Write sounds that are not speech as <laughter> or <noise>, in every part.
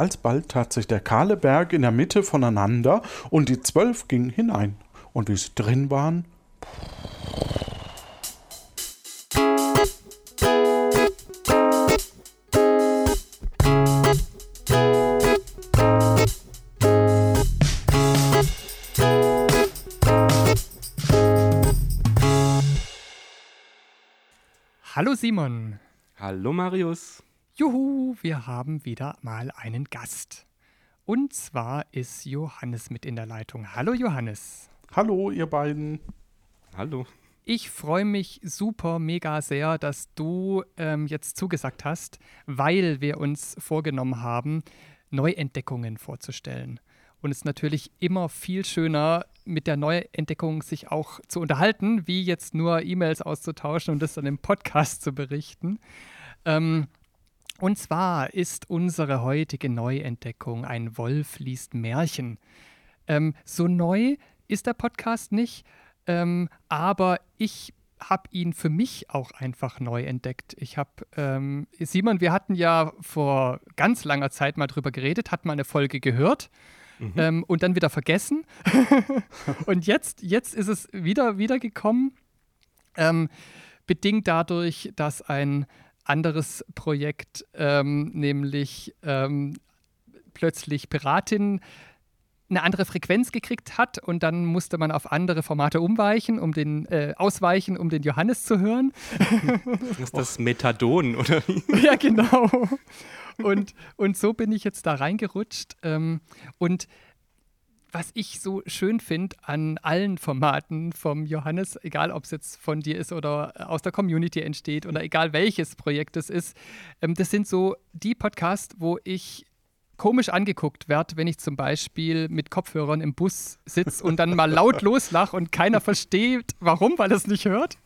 Alsbald tat sich der kahle Berg in der Mitte voneinander, und die zwölf gingen hinein. Und wie sie drin waren, Hallo Simon. Hallo Marius. Juhu, wir haben wieder mal einen Gast. Und zwar ist Johannes mit in der Leitung. Hallo Johannes. Hallo ihr beiden. Hallo. Ich freue mich super, mega sehr, dass du ähm, jetzt zugesagt hast, weil wir uns vorgenommen haben, Neuentdeckungen vorzustellen. Und es ist natürlich immer viel schöner, mit der Neuentdeckung sich auch zu unterhalten, wie jetzt nur E-Mails auszutauschen und das dann im Podcast zu berichten. Ähm, und zwar ist unsere heutige Neuentdeckung ein Wolf liest Märchen. Ähm, so neu ist der Podcast nicht, ähm, aber ich habe ihn für mich auch einfach neu entdeckt. Ich habe, ähm, Simon, wir hatten ja vor ganz langer Zeit mal drüber geredet, hat mal eine Folge gehört mhm. ähm, und dann wieder vergessen. <laughs> und jetzt, jetzt ist es wieder, wieder gekommen, ähm, bedingt dadurch, dass ein anderes Projekt, ähm, nämlich ähm, plötzlich Piratin, eine andere Frequenz gekriegt hat und dann musste man auf andere Formate umweichen, um den äh, ausweichen, um den Johannes zu hören. Das <laughs> ist das Methadon, oder wie? <laughs> ja, genau. Und, und so bin ich jetzt da reingerutscht. Ähm, und was ich so schön finde an allen Formaten vom Johannes, egal ob es jetzt von dir ist oder aus der Community entsteht oder egal welches Projekt es ist, ähm, das sind so die Podcasts, wo ich komisch angeguckt werde, wenn ich zum Beispiel mit Kopfhörern im Bus sitze und dann mal laut <laughs> loslache und keiner versteht, warum, weil er es nicht hört.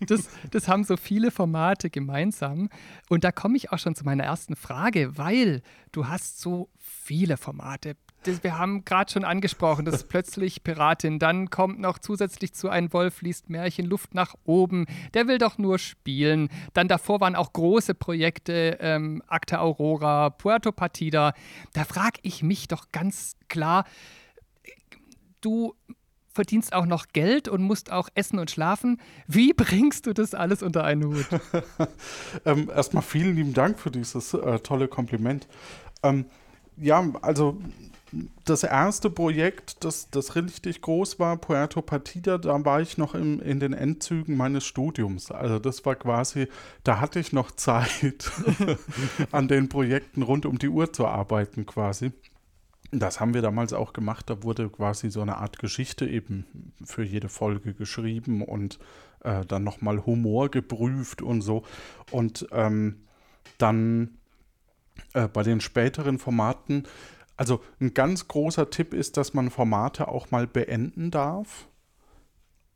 Das, das haben so viele Formate gemeinsam. Und da komme ich auch schon zu meiner ersten Frage, weil du hast so viele Formate das, wir haben gerade schon angesprochen, das ist plötzlich Piratin. Dann kommt noch zusätzlich zu Ein Wolf liest Märchen Luft nach oben. Der will doch nur spielen. Dann davor waren auch große Projekte, ähm, Acta Aurora, Puerto Partida. Da frage ich mich doch ganz klar, du verdienst auch noch Geld und musst auch essen und schlafen. Wie bringst du das alles unter einen Hut? <laughs> ähm, erstmal vielen lieben Dank für dieses äh, tolle Kompliment. Ähm, ja, also das erste Projekt, das, das richtig groß war, Puerto Partida, da war ich noch im, in den Endzügen meines Studiums. Also das war quasi, da hatte ich noch Zeit, <laughs> an den Projekten rund um die Uhr zu arbeiten quasi. Das haben wir damals auch gemacht. Da wurde quasi so eine Art Geschichte eben für jede Folge geschrieben und äh, dann nochmal Humor geprüft und so. Und ähm, dann äh, bei den späteren Formaten also ein ganz großer Tipp ist, dass man Formate auch mal beenden darf.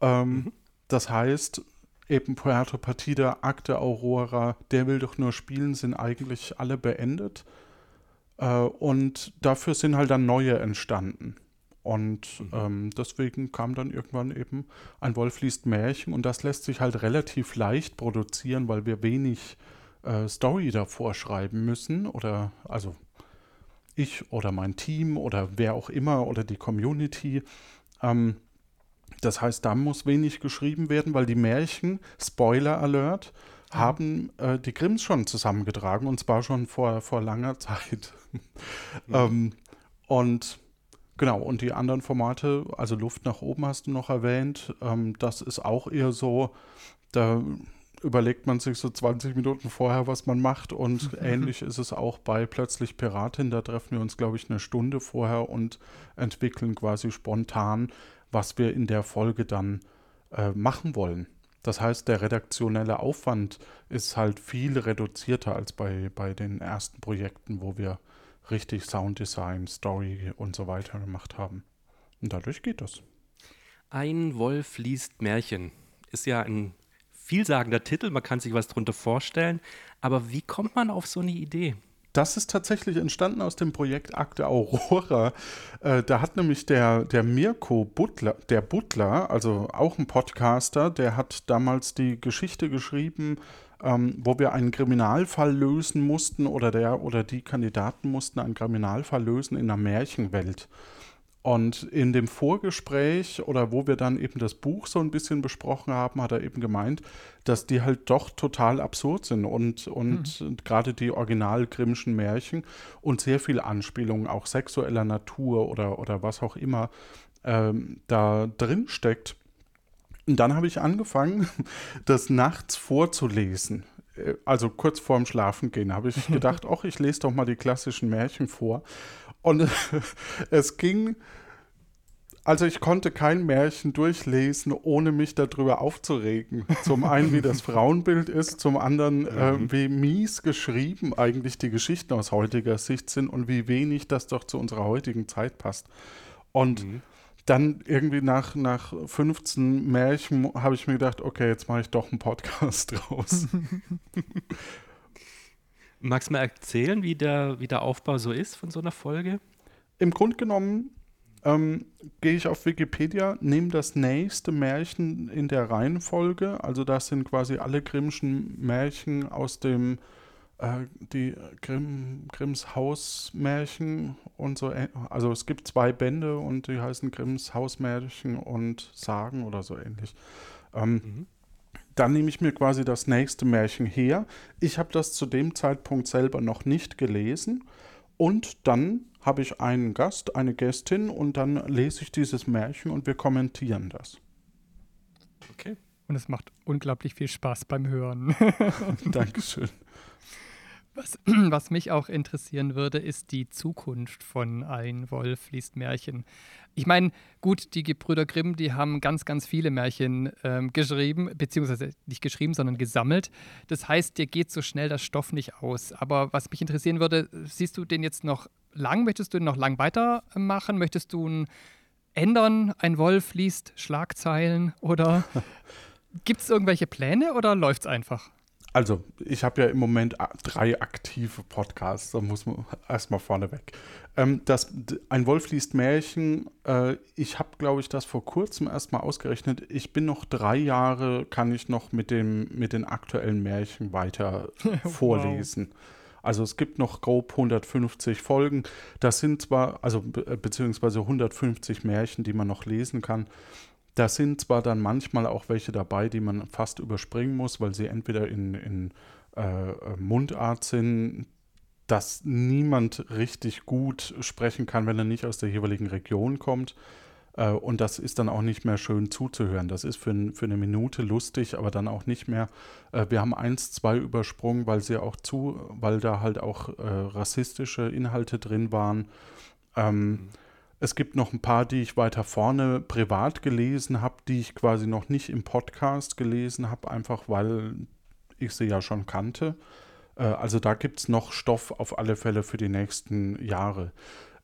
Ähm, mhm. Das heißt, eben Puerto Partida, Akte Aurora, Der will doch nur spielen, sind eigentlich alle beendet. Äh, und dafür sind halt dann neue entstanden. Und mhm. ähm, deswegen kam dann irgendwann eben ein Wolf liest Märchen und das lässt sich halt relativ leicht produzieren, weil wir wenig äh, Story davor schreiben müssen oder also ich oder mein Team oder wer auch immer oder die Community. Ähm, das heißt, da muss wenig geschrieben werden, weil die Märchen, Spoiler Alert, mhm. haben äh, die Grimms schon zusammengetragen und zwar schon vor, vor langer Zeit. Mhm. <laughs> ähm, und genau, und die anderen Formate, also Luft nach oben hast du noch erwähnt, ähm, das ist auch eher so, da überlegt man sich so 20 Minuten vorher, was man macht. Und ähnlich ist es auch bei Plötzlich Piratin. Da treffen wir uns, glaube ich, eine Stunde vorher und entwickeln quasi spontan, was wir in der Folge dann äh, machen wollen. Das heißt, der redaktionelle Aufwand ist halt viel reduzierter als bei, bei den ersten Projekten, wo wir richtig Sounddesign, Story und so weiter gemacht haben. Und dadurch geht das. Ein Wolf liest Märchen. Ist ja ein vielsagender Titel, man kann sich was darunter vorstellen. Aber wie kommt man auf so eine Idee? Das ist tatsächlich entstanden aus dem Projekt Akte Aurora. Äh, da hat nämlich der, der Mirko Butler, der Butler, also auch ein Podcaster, der hat damals die Geschichte geschrieben ähm, wo wir einen Kriminalfall lösen mussten oder der oder die Kandidaten mussten einen Kriminalfall lösen in einer Märchenwelt. Und in dem Vorgespräch oder wo wir dann eben das Buch so ein bisschen besprochen haben, hat er eben gemeint, dass die halt doch total absurd sind und, und mhm. gerade die original Grimmschen Märchen und sehr viel Anspielungen auch sexueller Natur oder, oder was auch immer ähm, da drin steckt. Und dann habe ich angefangen, <laughs> das nachts vorzulesen. Äh, also kurz vorm Schlafengehen habe ich <laughs> gedacht, ach, ich lese doch mal die klassischen Märchen vor. Und <laughs> es ging, also ich konnte kein Märchen durchlesen, ohne mich darüber aufzuregen. Zum einen, wie das Frauenbild ist, zum anderen, äh, mhm. wie mies geschrieben eigentlich die Geschichten aus heutiger Sicht sind und wie wenig das doch zu unserer heutigen Zeit passt. Und mhm. dann irgendwie nach, nach 15 Märchen habe ich mir gedacht, okay, jetzt mache ich doch einen Podcast <laughs> draus. Magst du mal erzählen, wie der, wie der Aufbau so ist von so einer Folge? Im Grunde genommen ähm, gehe ich auf Wikipedia, nehme das nächste Märchen in der Reihenfolge. Also das sind quasi alle Grimmschen Märchen aus dem äh, die Grimm, Grimms Hausmärchen und so. Also es gibt zwei Bände und die heißen Grimms Hausmärchen und Sagen oder so ähnlich. Ähm, mhm dann nehme ich mir quasi das nächste Märchen her. Ich habe das zu dem Zeitpunkt selber noch nicht gelesen. Und dann habe ich einen Gast, eine Gästin und dann lese ich dieses Märchen und wir kommentieren das. Okay. Und es macht unglaublich viel Spaß beim Hören. <laughs> <laughs> Dankeschön. Was, <clears throat> was, mich auch interessieren würde, ist die Zukunft von Ein Wolf liest Märchen. Ich meine, gut, die Gebrüder Grimm, die haben ganz, ganz viele Märchen ähm, geschrieben, beziehungsweise nicht geschrieben, sondern gesammelt. Das heißt, dir geht so schnell das Stoff nicht aus. Aber was mich interessieren würde, siehst du den jetzt noch lang? Möchtest du noch lang weitermachen? Möchtest du ihn ändern? Ein Wolf liest Schlagzeilen oder <laughs> gibt es irgendwelche Pläne oder läuft es einfach? Also, ich habe ja im Moment drei aktive Podcasts, da muss man erstmal vorneweg. Ähm, das, ein Wolf liest Märchen, äh, ich habe, glaube ich, das vor kurzem erstmal ausgerechnet. Ich bin noch drei Jahre, kann ich noch mit, dem, mit den aktuellen Märchen weiter <laughs> vorlesen. Also es gibt noch grob 150 Folgen. Das sind zwar, also be beziehungsweise 150 Märchen, die man noch lesen kann. Da sind zwar dann manchmal auch welche dabei, die man fast überspringen muss, weil sie entweder in, in äh, Mundart sind, dass niemand richtig gut sprechen kann, wenn er nicht aus der jeweiligen Region kommt. Äh, und das ist dann auch nicht mehr schön zuzuhören. Das ist für, für eine Minute lustig, aber dann auch nicht mehr. Äh, wir haben eins, zwei übersprungen, weil sie auch zu, weil da halt auch äh, rassistische Inhalte drin waren. Ähm, mhm es gibt noch ein paar, die ich weiter vorne privat gelesen habe, die ich quasi noch nicht im Podcast gelesen habe, einfach weil ich sie ja schon kannte. Also da gibt es noch Stoff auf alle Fälle für die nächsten Jahre.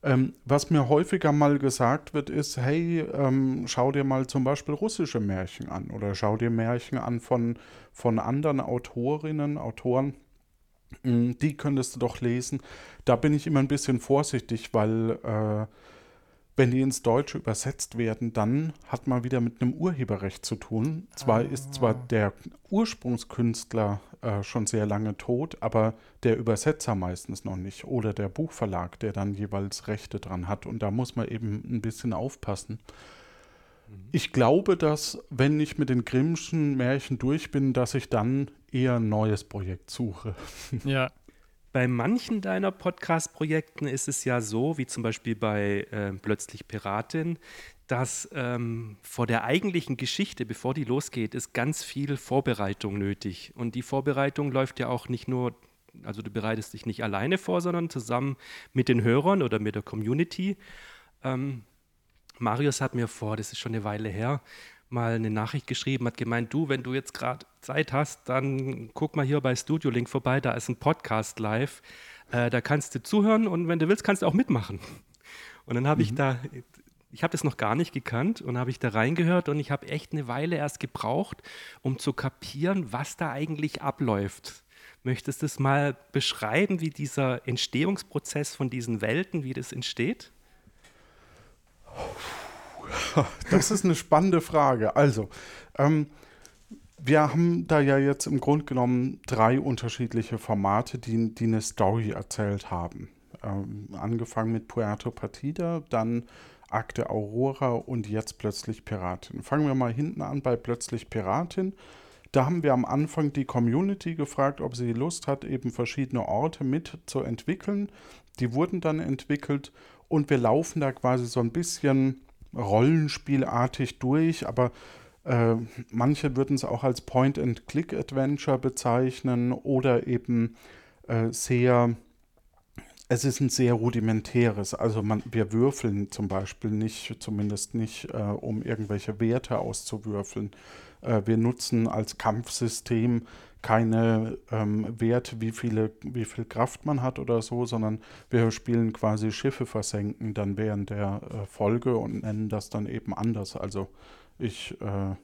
Ähm, was mir häufiger mal gesagt wird, ist, hey, ähm, schau dir mal zum Beispiel russische Märchen an oder schau dir Märchen an von, von anderen Autorinnen, Autoren. Hm, die könntest du doch lesen. Da bin ich immer ein bisschen vorsichtig, weil äh, wenn die ins Deutsche übersetzt werden, dann hat man wieder mit einem Urheberrecht zu tun. Zwar ah. ist zwar der Ursprungskünstler äh, schon sehr lange tot, aber der Übersetzer meistens noch nicht oder der Buchverlag, der dann jeweils Rechte dran hat. Und da muss man eben ein bisschen aufpassen. Mhm. Ich glaube, dass, wenn ich mit den Grimmschen Märchen durch bin, dass ich dann eher ein neues Projekt suche. Ja, <laughs> bei manchen deiner Podcast-Projekten ist es ja so, wie zum Beispiel bei äh, Plötzlich Piratin, dass ähm, vor der eigentlichen Geschichte, bevor die losgeht, ist ganz viel Vorbereitung nötig. Und die Vorbereitung läuft ja auch nicht nur, also du bereitest dich nicht alleine vor, sondern zusammen mit den Hörern oder mit der Community. Ähm, Marius hat mir vor, das ist schon eine Weile her, mal eine Nachricht geschrieben, hat gemeint, du, wenn du jetzt gerade Zeit hast, dann guck mal hier bei Studio Link vorbei, da ist ein Podcast live, äh, da kannst du zuhören und wenn du willst, kannst du auch mitmachen. Und dann habe mhm. ich da, ich habe das noch gar nicht gekannt und habe ich da reingehört und ich habe echt eine Weile erst gebraucht, um zu kapieren, was da eigentlich abläuft. Möchtest du es mal beschreiben, wie dieser Entstehungsprozess von diesen Welten, wie das entsteht? <laughs> Das ist eine spannende Frage. Also, ähm, wir haben da ja jetzt im Grunde genommen drei unterschiedliche Formate, die, die eine Story erzählt haben. Ähm, angefangen mit Puerto Partida, dann Akte Aurora und jetzt plötzlich Piratin. Fangen wir mal hinten an bei plötzlich Piratin. Da haben wir am Anfang die Community gefragt, ob sie Lust hat, eben verschiedene Orte mit zu entwickeln. Die wurden dann entwickelt und wir laufen da quasi so ein bisschen rollenspielartig durch, aber äh, manche würden es auch als Point-and-Click-Adventure bezeichnen oder eben äh, sehr es ist ein sehr rudimentäres. Also man, wir würfeln zum Beispiel nicht, zumindest nicht, äh, um irgendwelche Werte auszuwürfeln. Äh, wir nutzen als Kampfsystem keine ähm, Werte, wie, viele, wie viel Kraft man hat oder so, sondern wir spielen quasi Schiffe versenken dann während der äh, Folge und nennen das dann eben anders. Also ich äh,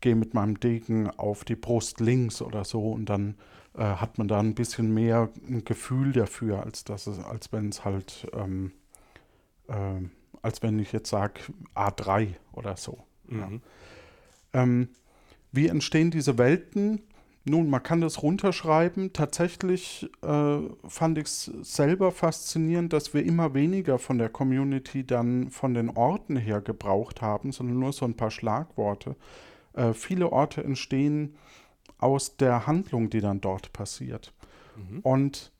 gehe mit meinem Degen auf die Brust links oder so und dann äh, hat man da ein bisschen mehr ein Gefühl dafür, als, dass es, als wenn es halt, ähm, äh, als wenn ich jetzt sage A3 oder so. Mhm. Ja. Ähm, wie entstehen diese Welten? Nun, man kann das runterschreiben. Tatsächlich äh, fand ich es selber faszinierend, dass wir immer weniger von der Community dann von den Orten her gebraucht haben, sondern nur so ein paar Schlagworte. Äh, viele Orte entstehen aus der Handlung, die dann dort passiert. Mhm. Und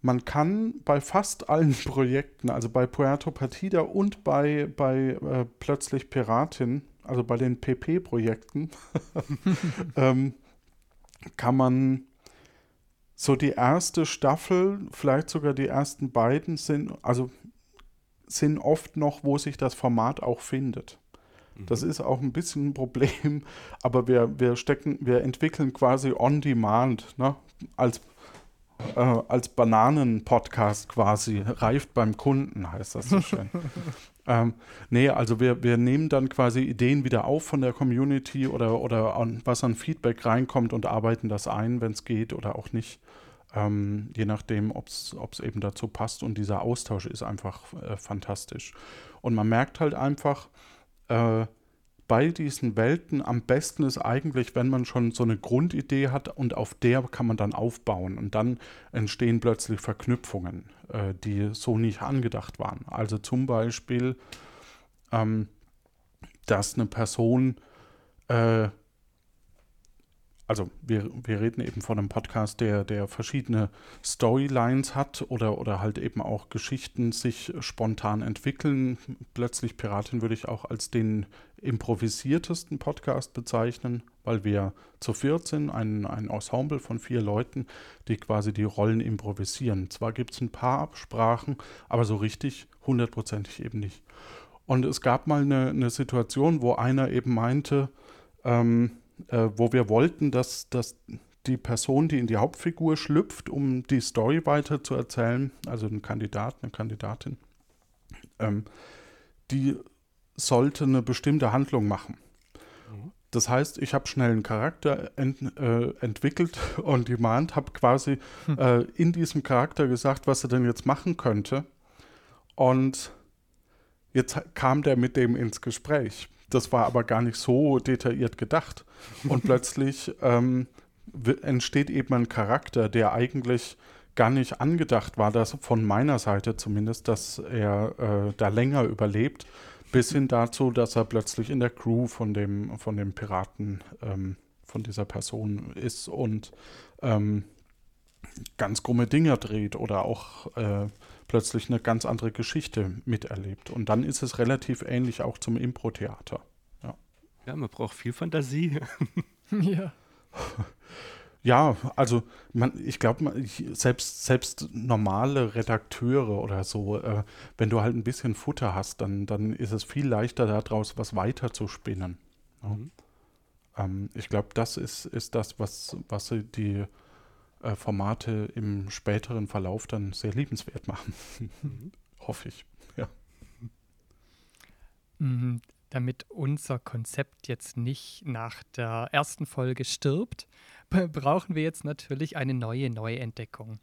man kann bei fast allen <laughs> Projekten, also bei Puerto Partida und bei, bei äh, Plötzlich Piratin, also bei den PP-Projekten, <laughs> ähm, kann man so die erste Staffel, vielleicht sogar die ersten beiden sind, also sind oft noch, wo sich das Format auch findet. Das ist auch ein bisschen ein Problem, <laughs> aber wir, wir stecken, wir entwickeln quasi on demand, ne? als, äh, als Bananen-Podcast quasi, reift beim Kunden, heißt das so schön. <laughs> ähm, nee, also wir, wir nehmen dann quasi Ideen wieder auf von der Community oder, oder an, was an Feedback reinkommt und arbeiten das ein, wenn es geht oder auch nicht. Ähm, je nachdem, ob es eben dazu passt. Und dieser Austausch ist einfach äh, fantastisch. Und man merkt halt einfach, äh, bei diesen Welten am besten ist eigentlich, wenn man schon so eine Grundidee hat und auf der kann man dann aufbauen und dann entstehen plötzlich Verknüpfungen, äh, die so nicht angedacht waren. Also zum Beispiel, ähm, dass eine Person äh, also wir, wir reden eben von einem Podcast, der, der verschiedene Storylines hat oder, oder halt eben auch Geschichten sich spontan entwickeln. Plötzlich Piratin würde ich auch als den improvisiertesten Podcast bezeichnen, weil wir zu viert sind, ein, ein Ensemble von vier Leuten, die quasi die Rollen improvisieren. Zwar gibt es ein paar Absprachen, aber so richtig hundertprozentig eben nicht. Und es gab mal eine, eine Situation, wo einer eben meinte, ähm, äh, wo wir wollten, dass, dass die Person, die in die Hauptfigur schlüpft, um die Story weiter zu erzählen, also ein Kandidat, eine Kandidatin, ähm, die sollte eine bestimmte Handlung machen. Mhm. Das heißt, ich habe schnell einen Charakter ent, äh, entwickelt <laughs> und demand, habe quasi hm. äh, in diesem Charakter gesagt, was er denn jetzt machen könnte. Und jetzt kam der mit dem ins Gespräch. Das war aber gar nicht so detailliert gedacht. Und plötzlich ähm, entsteht eben ein Charakter, der eigentlich gar nicht angedacht war, dass von meiner Seite zumindest, dass er äh, da länger überlebt, bis hin dazu, dass er plötzlich in der Crew von dem, von dem Piraten, ähm, von dieser Person ist und ähm, ganz krumme Dinge dreht oder auch äh, plötzlich eine ganz andere Geschichte miterlebt. Und dann ist es relativ ähnlich auch zum Impro-Theater. Ja. ja, man braucht viel Fantasie. <laughs> ja. Ja, also man, ich glaube, selbst, selbst normale Redakteure oder so, äh, wenn du halt ein bisschen Futter hast, dann, dann ist es viel leichter daraus was weiter zu spinnen. Mhm. Ähm, ich glaube, das ist, ist das, was, was die äh, Formate im späteren Verlauf dann sehr liebenswert machen. Mhm. <laughs> Hoffe ich. Ja. Mhm, damit unser Konzept jetzt nicht nach der ersten Folge stirbt, <laughs> brauchen wir jetzt natürlich eine neue Neuentdeckung.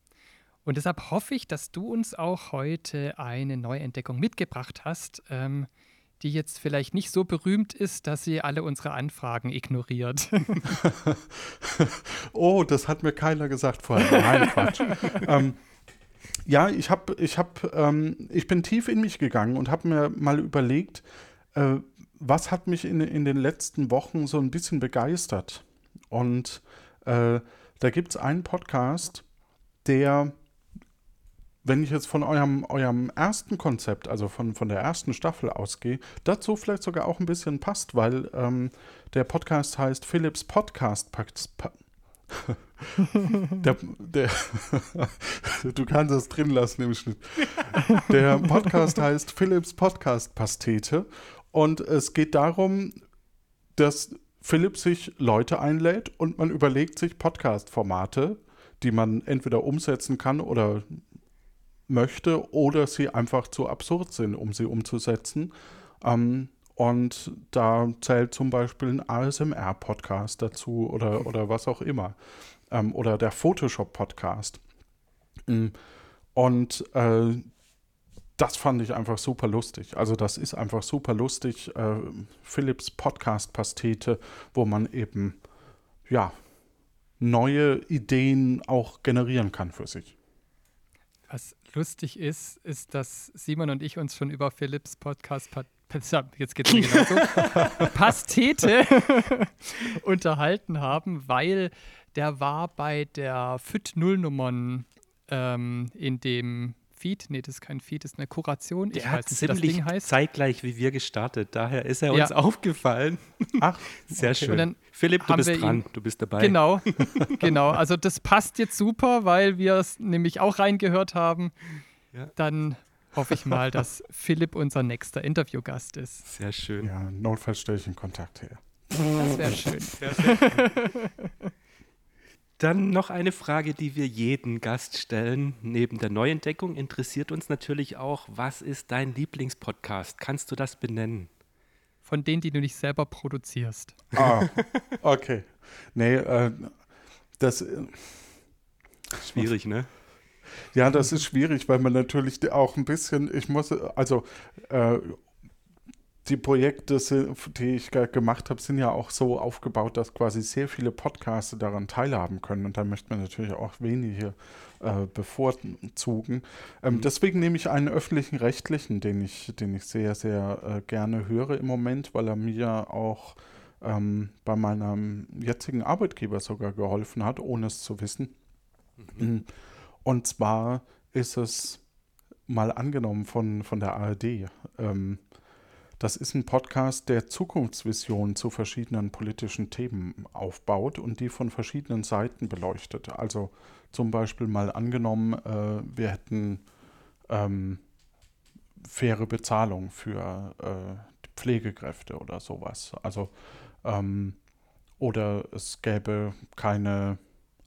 Und deshalb hoffe ich, dass du uns auch heute eine Neuentdeckung mitgebracht hast, ähm, die jetzt vielleicht nicht so berühmt ist, dass sie alle unsere Anfragen ignoriert. <laughs> oh, das hat mir keiner gesagt vorher. Nein, <laughs> Quatsch. ähm, ja, ich habe, ich habe, ähm, ich bin tief in mich gegangen und habe mir mal überlegt, äh, was hat mich in, in den letzten Wochen so ein bisschen begeistert. Und äh, da gibt es einen Podcast, der, wenn ich jetzt von eurem, eurem ersten Konzept, also von, von der ersten Staffel ausgehe, dazu vielleicht sogar auch ein bisschen passt, weil ähm, der Podcast heißt Philips Podcast. <laughs> der, der <laughs> du kannst es drin lassen im Schnitt. Der Podcast heißt Philips Podcast Pastete und es geht darum, dass Philipp sich Leute einlädt und man überlegt sich Podcast-Formate, die man entweder umsetzen kann oder möchte oder sie einfach zu absurd sind, um sie umzusetzen. Ähm, und da zählt zum Beispiel ein ASMR-Podcast dazu oder, oder was auch immer. Ähm, oder der Photoshop-Podcast. Mm. Und äh, das fand ich einfach super lustig. Also das ist einfach super lustig. Äh, Philips Podcast-Pastete, wo man eben, ja, neue Ideen auch generieren kann für sich. Was lustig ist, ist, dass Simon und ich uns schon über Philips Podcast jetzt geht's mir genauso, <laughs> Pastete <laughs> unterhalten haben, weil der war bei der FIT Nullnummern ähm, in dem Feed. Nee, das ist kein Feed, das ist eine Kuration. Der ich hat weiß, ziemlich zeitgleich wie wir gestartet. Daher ist er uns ja. aufgefallen. Ach, <laughs> sehr okay. schön. Philipp, du bist dran. Ihn, du bist dabei. Genau, <laughs> genau. Also das passt jetzt super, weil wir es nämlich auch reingehört haben. Ja. Dann hoffe ich mal, dass Philipp unser nächster Interviewgast ist. Sehr schön. Ja, notfalls stelle ich einen Kontakt her. Das wäre schön. Perfekt. <laughs> Dann noch eine Frage, die wir jeden Gast stellen. Neben der Neuentdeckung interessiert uns natürlich auch, was ist dein Lieblingspodcast? Kannst du das benennen? Von denen, die du nicht selber produzierst. Ah, okay. Nee, äh, das. Äh, Schwierig, ne? Ja, das ist schwierig, weil man natürlich auch ein bisschen, ich muss, also äh, die Projekte, die ich gemacht habe, sind ja auch so aufgebaut, dass quasi sehr viele Podcaster daran teilhaben können. Und da möchte man natürlich auch wenige äh, bevorzugen. Ähm, mhm. Deswegen nehme ich einen öffentlichen rechtlichen, den ich, den ich sehr, sehr äh, gerne höre im Moment, weil er mir auch ähm, bei meinem jetzigen Arbeitgeber sogar geholfen hat, ohne es zu wissen. Mhm. Mm. Und zwar ist es mal angenommen von, von der ARD. Ähm, das ist ein Podcast, der Zukunftsvisionen zu verschiedenen politischen Themen aufbaut und die von verschiedenen Seiten beleuchtet. Also zum Beispiel mal angenommen, äh, wir hätten ähm, faire Bezahlung für äh, Pflegekräfte oder sowas. Also ähm, oder es gäbe keine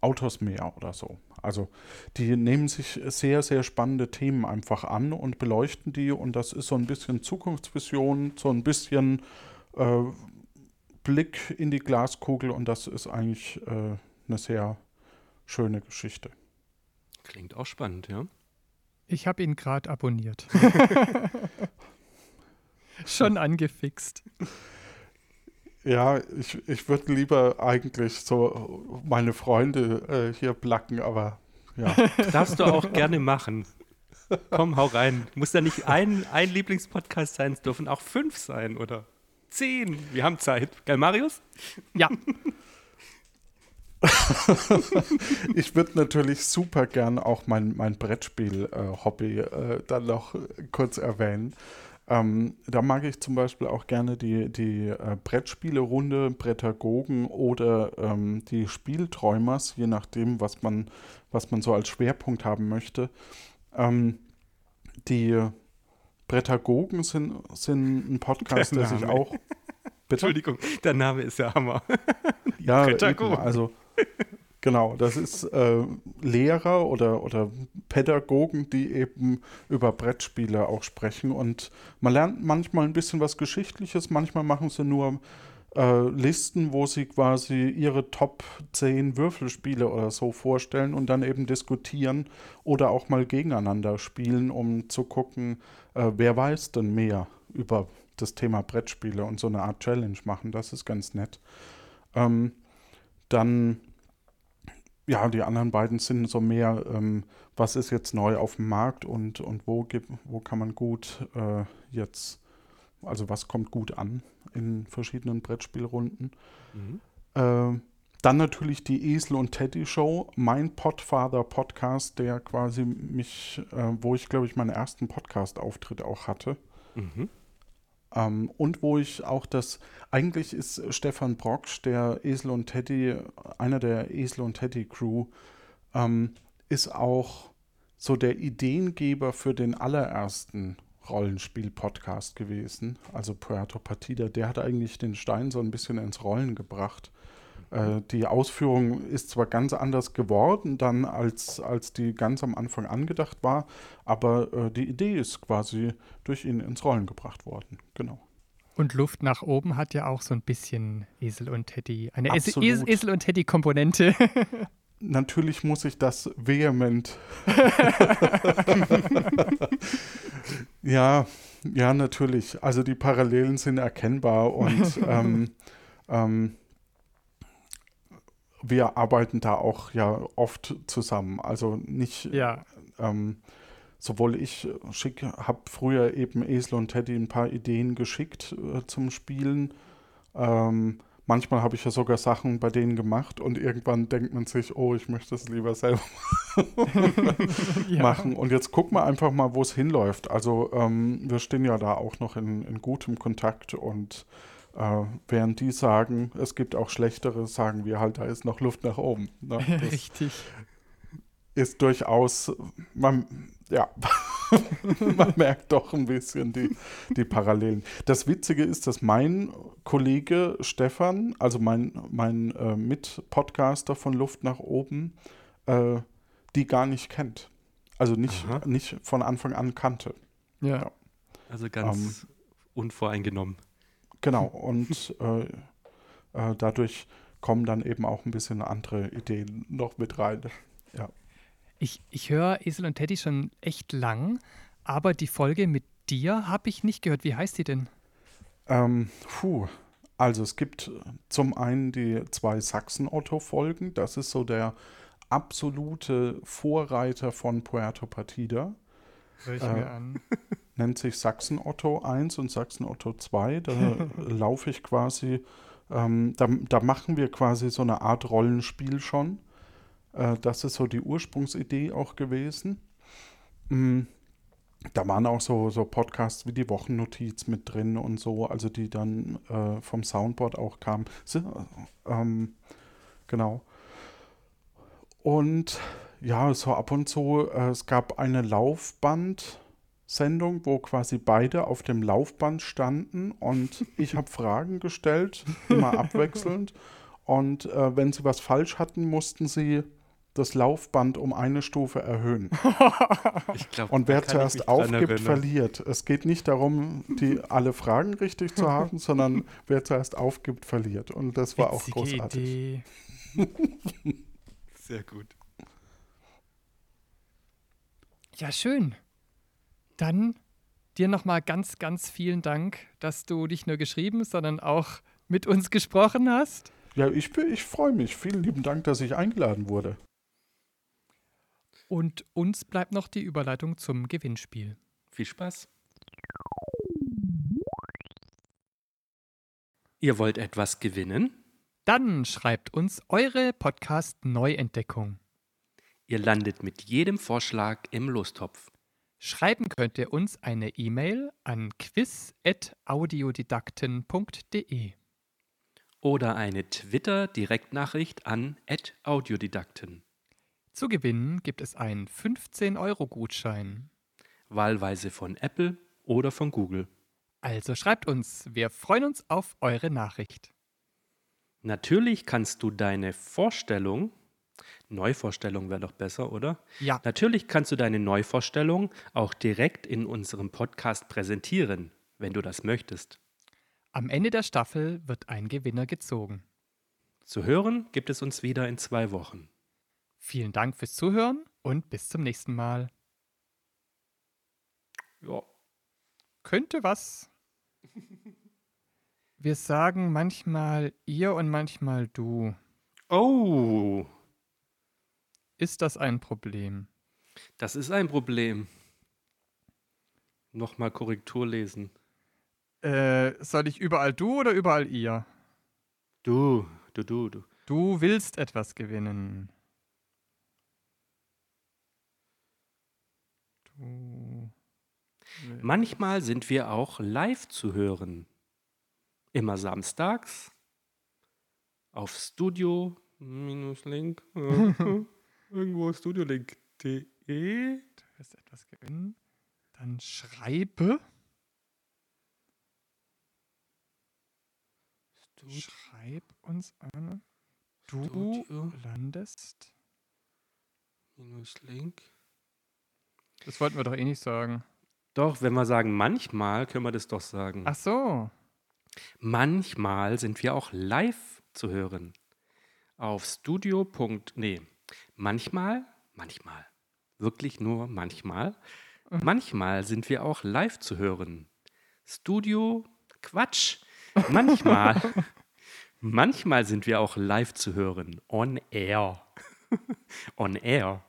Autos mehr oder so. Also die nehmen sich sehr, sehr spannende Themen einfach an und beleuchten die und das ist so ein bisschen Zukunftsvision, so ein bisschen äh, Blick in die Glaskugel und das ist eigentlich äh, eine sehr schöne Geschichte. Klingt auch spannend, ja. Ich habe ihn gerade abonniert. <laughs> Schon angefixt. <laughs> Ja, ich, ich würde lieber eigentlich so meine Freunde äh, hier placken, aber ja. <laughs> Darfst du auch gerne machen. Komm, hau rein. Muss ja nicht ein, ein Lieblingspodcast sein, es dürfen auch fünf sein oder zehn. Wir haben Zeit. Geil, Marius? Ja. <laughs> ich würde natürlich super gern auch mein, mein Brettspiel-Hobby äh, äh, dann noch kurz erwähnen. Ähm, da mag ich zum Beispiel auch gerne die, die äh, Brettspielerunde, Brettagogen oder ähm, die Spielträumers, je nachdem, was man, was man so als Schwerpunkt haben möchte. Ähm, die Brettagogen sind, sind ein Podcast, der, der sich auch. <laughs> Bitte? Entschuldigung, der Name ist ja Hammer. ja, eben, also Genau, das ist äh, Lehrer oder, oder Pädagogen, die eben über Brettspiele auch sprechen. Und man lernt manchmal ein bisschen was Geschichtliches, manchmal machen sie nur äh, Listen, wo sie quasi ihre Top 10 Würfelspiele oder so vorstellen und dann eben diskutieren oder auch mal gegeneinander spielen, um zu gucken, äh, wer weiß denn mehr über das Thema Brettspiele und so eine Art Challenge machen. Das ist ganz nett. Ähm, dann, ja, die anderen beiden sind so mehr, ähm, was ist jetzt neu auf dem Markt und, und wo, gibt, wo kann man gut äh, jetzt, also was kommt gut an in verschiedenen Brettspielrunden. Mhm. Äh, dann natürlich die Esel und Teddy Show, mein Podfather Podcast, der quasi mich, äh, wo ich glaube ich meinen ersten Podcast-Auftritt auch hatte. Mhm. Ähm, und wo ich auch das, eigentlich ist Stefan Brocksch, der Esel und Teddy, einer der Esel und Teddy Crew, ähm, ist auch so der Ideengeber für den allerersten Rollenspiel-Podcast gewesen. Also Puerto Partida, der hat eigentlich den Stein so ein bisschen ins Rollen gebracht. Äh, die Ausführung ist zwar ganz anders geworden dann, als, als die ganz am Anfang angedacht war, aber äh, die Idee ist quasi durch ihn ins Rollen gebracht worden. Genau. Und Luft nach oben hat ja auch so ein bisschen Esel und Teddy, eine es Esel und Teddy-Komponente. <laughs> Natürlich muss ich das vehement. <laughs> ja, ja, natürlich. Also die Parallelen sind erkennbar und <laughs> ähm, ähm, wir arbeiten da auch ja oft zusammen. Also nicht, ja. ähm, sowohl ich habe früher eben Esel und Teddy ein paar Ideen geschickt äh, zum Spielen. Ähm, manchmal habe ich ja sogar Sachen bei denen gemacht und irgendwann denkt man sich, oh, ich möchte es lieber selber <laughs> machen. Und jetzt gucken wir einfach mal, wo es hinläuft. Also ähm, wir stehen ja da auch noch in, in gutem Kontakt und äh, während die sagen, es gibt auch schlechtere, sagen wir halt, da ist noch Luft nach oben. Ne? <laughs> Richtig. Ist durchaus, man, ja, <laughs> man merkt doch ein bisschen die, die Parallelen. Das Witzige ist, dass mein Kollege Stefan, also mein, mein äh, Mitpodcaster von Luft nach oben, äh, die gar nicht kennt. Also nicht, nicht von Anfang an kannte. Ja. ja. Also ganz ähm, unvoreingenommen. Genau, und äh, äh, dadurch kommen dann eben auch ein bisschen andere Ideen noch mit rein. Ja. Ich, ich höre Esel und Teddy schon echt lang, aber die Folge mit dir habe ich nicht gehört. Wie heißt die denn? Ähm, puh. Also es gibt zum einen die zwei Sachsen-Otto-Folgen. Das ist so der absolute Vorreiter von Puerto Partida. Ich äh, mir an. <laughs> nennt sich Sachsen-Otto 1 und Sachsen-Otto 2. Da <laughs> laufe ich quasi, ähm, da, da, machen wir quasi so eine Art Rollenspiel schon. Äh, das ist so die Ursprungsidee auch gewesen. Mhm. Da waren auch so, so Podcasts wie die Wochennotiz mit drin und so, also die dann äh, vom Soundboard auch kamen. So, ähm, genau. Und ja, so ab und zu, äh, es gab eine Laufband- Sendung, wo quasi beide auf dem Laufband standen und <laughs> ich habe Fragen gestellt, immer abwechselnd. Und äh, wenn sie was falsch hatten, mussten sie das Laufband um eine Stufe erhöhen. <laughs> Glaub, und wer zuerst aufgibt, verliert. Es geht nicht darum, die alle Fragen richtig zu haben, <laughs> sondern wer zuerst aufgibt, verliert. Und das war Witzige auch großartig. Sehr gut. Ja, schön. Dann dir nochmal ganz, ganz vielen Dank, dass du nicht nur geschrieben, sondern auch mit uns gesprochen hast. Ja, ich, ich freue mich. Vielen lieben Dank, dass ich eingeladen wurde. Und uns bleibt noch die Überleitung zum Gewinnspiel. Viel Spaß. Ihr wollt etwas gewinnen? Dann schreibt uns eure Podcast-Neuentdeckung. Ihr landet mit jedem Vorschlag im Lostopf. Schreiben könnt ihr uns eine E-Mail an quiz.audiodidakten.de oder eine Twitter-Direktnachricht an @audiodidakten. Zu gewinnen gibt es einen 15-Euro-Gutschein. Wahlweise von Apple oder von Google. Also schreibt uns, wir freuen uns auf eure Nachricht. Natürlich kannst du deine Vorstellung Neuvorstellung wäre doch besser, oder? Ja. Natürlich kannst du deine Neuvorstellung auch direkt in unserem Podcast präsentieren, wenn du das möchtest. Am Ende der Staffel wird ein Gewinner gezogen. Zu hören gibt es uns wieder in zwei Wochen. Vielen Dank fürs Zuhören und bis zum nächsten Mal. Ja. Könnte was. Wir sagen manchmal ihr und manchmal du. Oh, Ist das ein Problem? das ist ein Problem. Nochmal Korrektur lesen. Äh, soll ich überall du oder überall ihr? Du, du, du, du. Du willst etwas gewinnen. Du. willst- Manchmal sind wir auch live zu hören. Immer samstags auf Studio-Link. <laughs> irgendwo studiolink.de. Du willst etwas gewinnen. Dann schreibe. Schreib uns an. Du Studio. landest. Link. Das wollten wir doch eh nicht sagen. Doch, wenn wir sagen manchmal, können wir das doch sagen. Ach so. Manchmal sind wir auch live zu hören. Auf studio. Nee, manchmal, manchmal, wirklich nur manchmal. Manchmal sind wir auch live zu hören. Studio, Quatsch. Manchmal, <laughs> manchmal sind wir auch live zu hören. On air. <laughs> On air.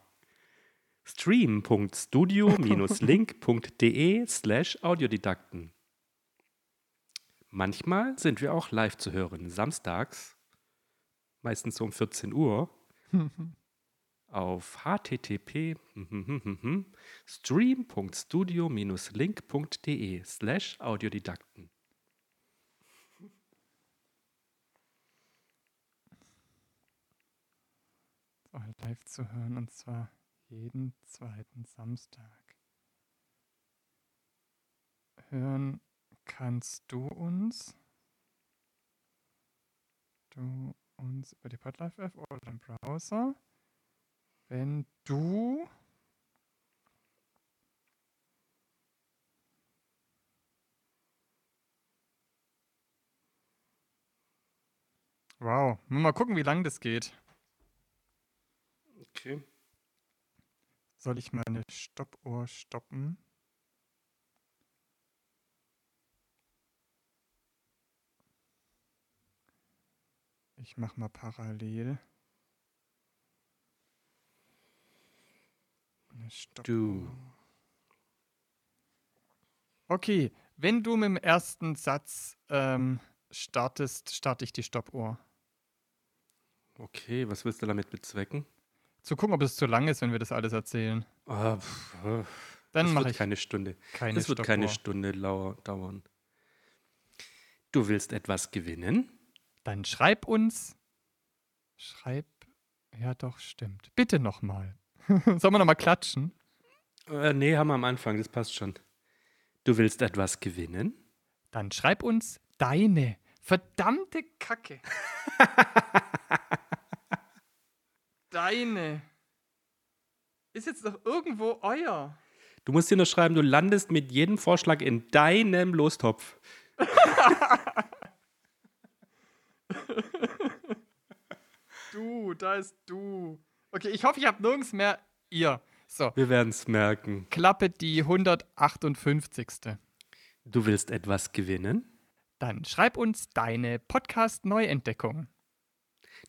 stream.studio-link.de slash Audiodidakten. Manchmal sind wir auch live zu hören, samstags, meistens um 14 Uhr, <laughs> auf http stream.studio-link.de slash Audiodidakten. Auch live zu hören und zwar jeden zweiten Samstag. Hören kannst du uns, du uns über die Podlife App oder den Browser, wenn du Wow, mal gucken, wie lang das geht. Okay. Soll ich meine Stoppuhr stoppen? Ich mach mal parallel. Stoppuhr. Du. Okay, wenn du mit dem ersten Satz ähm, startest, starte ich die Stoppuhr. Okay, was willst du damit bezwecken? Zu gucken, ob es zu lang ist, wenn wir das alles erzählen. Ah, pff, äh, Dann das mache wird ich keine Stunde. keine Das wird keine. Stunde dauern. Du willst etwas gewinnen? Dann schreib uns. Schreib. Ja, doch, stimmt. Bitte nochmal. <laughs> Sollen wir nochmal klatschen? Äh, nee, haben wir am Anfang, das passt schon. Du willst etwas gewinnen? Dann schreib uns deine verdammte Kacke. <laughs> deine. Ist jetzt doch irgendwo euer. Du musst dir nur schreiben, du landest mit jedem Vorschlag in deinem Lostopf. <laughs> Du, da ist du. Okay, ich hoffe, ich habe nirgends mehr ihr. So, Wir werden es merken. Klappe die 158. Du willst etwas gewinnen? Dann schreib uns deine Podcast-Neuentdeckung.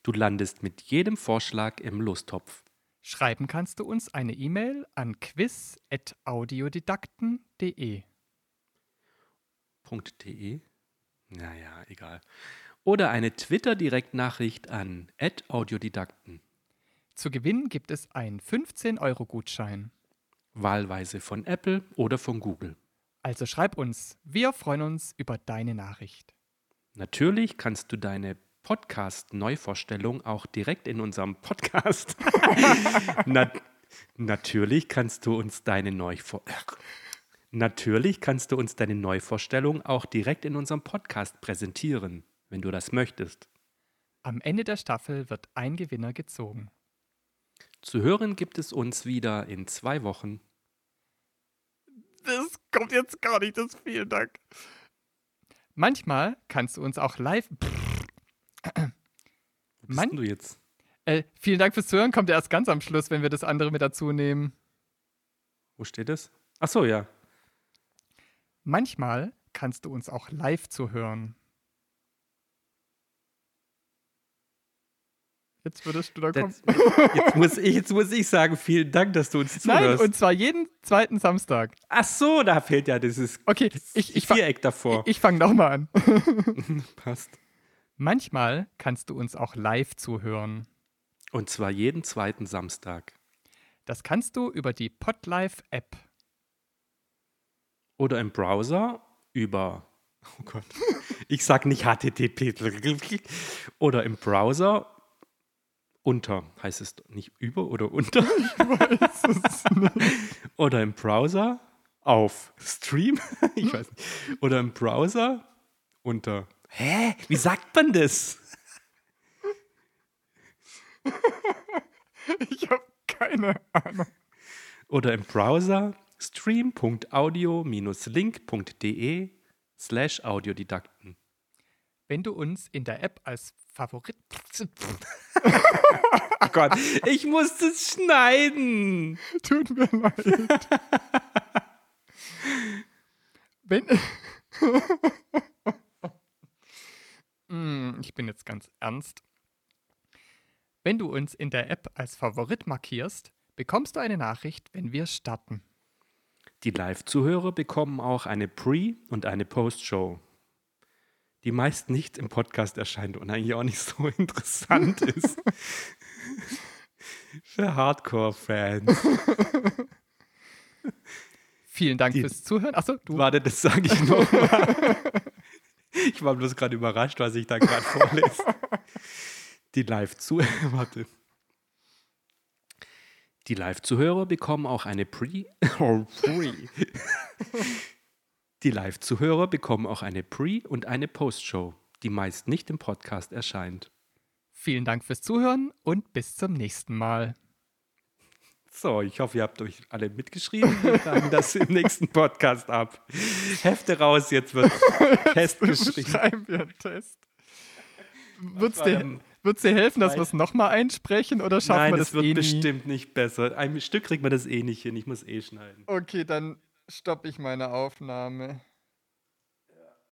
Du landest mit jedem Vorschlag im Lostopf. Schreiben kannst du uns eine E-Mail an quiz.audiodidakten.de. .de? Naja, egal. Oder eine Twitter-Direktnachricht an audiodidakten. Zu gewinnen gibt es einen 15-Euro-Gutschein. Wahlweise von Apple oder von Google. Also schreib uns, wir freuen uns über deine Nachricht. Natürlich kannst du deine Podcast-Neuvorstellung auch direkt in unserem Podcast. <laughs> Na, natürlich kannst du uns deine Neuvor Natürlich kannst du uns deine Neuvorstellung auch direkt in unserem Podcast präsentieren, wenn du das möchtest. Am Ende der Staffel wird ein Gewinner gezogen. Zu hören gibt es uns wieder in zwei Wochen. Das kommt jetzt gar nicht, das vielen Dank. Manchmal kannst du uns auch live. Wo bist denn du jetzt? Äh, vielen Dank fürs Zuhören, kommt erst ganz am Schluss, wenn wir das andere mit dazu nehmen. Wo steht es? Ach so, ja. Manchmal kannst du uns auch live zuhören. Jetzt würdest du da kommen. Das, <laughs> jetzt, muss ich, jetzt muss ich sagen, vielen Dank, dass du uns Nein, zuhörst. und zwar jeden zweiten Samstag. Ach so, da fehlt ja dieses Okay, ich, ich, Viereck davor. ich fange nochmal an. <laughs> <laughs> Passt. Manchmal kannst du uns auch live zuhören. Und zwar jeden zweiten Samstag. Das kannst du über die Podlife-App. Oder im Browser über, oh Gott, ich sag nicht HTTP. Oder im Browser unter, heißt es nicht über oder unter? <laughs> Weiß es nicht. Oder im Browser auf Stream, <laughs> ich weiß nicht. Oder im Browser unter. Hä? Wie sagt man das? Ich habe keine Ahnung. Oder im Browser stream.audio-link.de slash Audiodidakten. Wenn du uns in der App als Favorit. <laughs> Oh Gott, ich muss das schneiden. Tut mir leid. Wenn. <laughs> Hm, ich bin jetzt ganz ernst. Wenn du uns in der App als Favorit markierst, bekommst du eine Nachricht, wenn wir starten. Die Live-Zuhörer bekommen auch eine Pre- und eine Post-Show, die meist nicht im Podcast erscheint und eigentlich auch nicht so <laughs> interessant ist. <laughs> Für Hardcore-Fans. Vielen Dank Die- fürs Zuhören. Achso, du. Warte, das sage ich nochmal. <laughs> Ich war bloß gerade überrascht, was ich da gerade vorlese. Die Live-Zuhörer, warte. Die Live-Zuhörer bekommen auch eine Pre... Oh, Pre. Die Live-Zuhörer bekommen auch eine Pre- und eine Post-Show, die meist nicht im Podcast erscheint. Vielen Dank fürs Zuhören und bis zum nächsten Mal. So, ich hoffe, ihr habt euch alle mitgeschrieben. Wir tragen das im nächsten Podcast ab. Hefte raus, jetzt wird <laughs> Test geschrieben. Schreiben wir einen Test. Wird es war dir, wird's dir helfen, dass wir es nochmal einsprechen oder schaffen Nein, wir das das wird eh nie? bestimmt nicht besser. Ein Stück kriegt man das eh nicht hin. Ich muss eh schneiden. Okay, dann stoppe ich meine Aufnahme.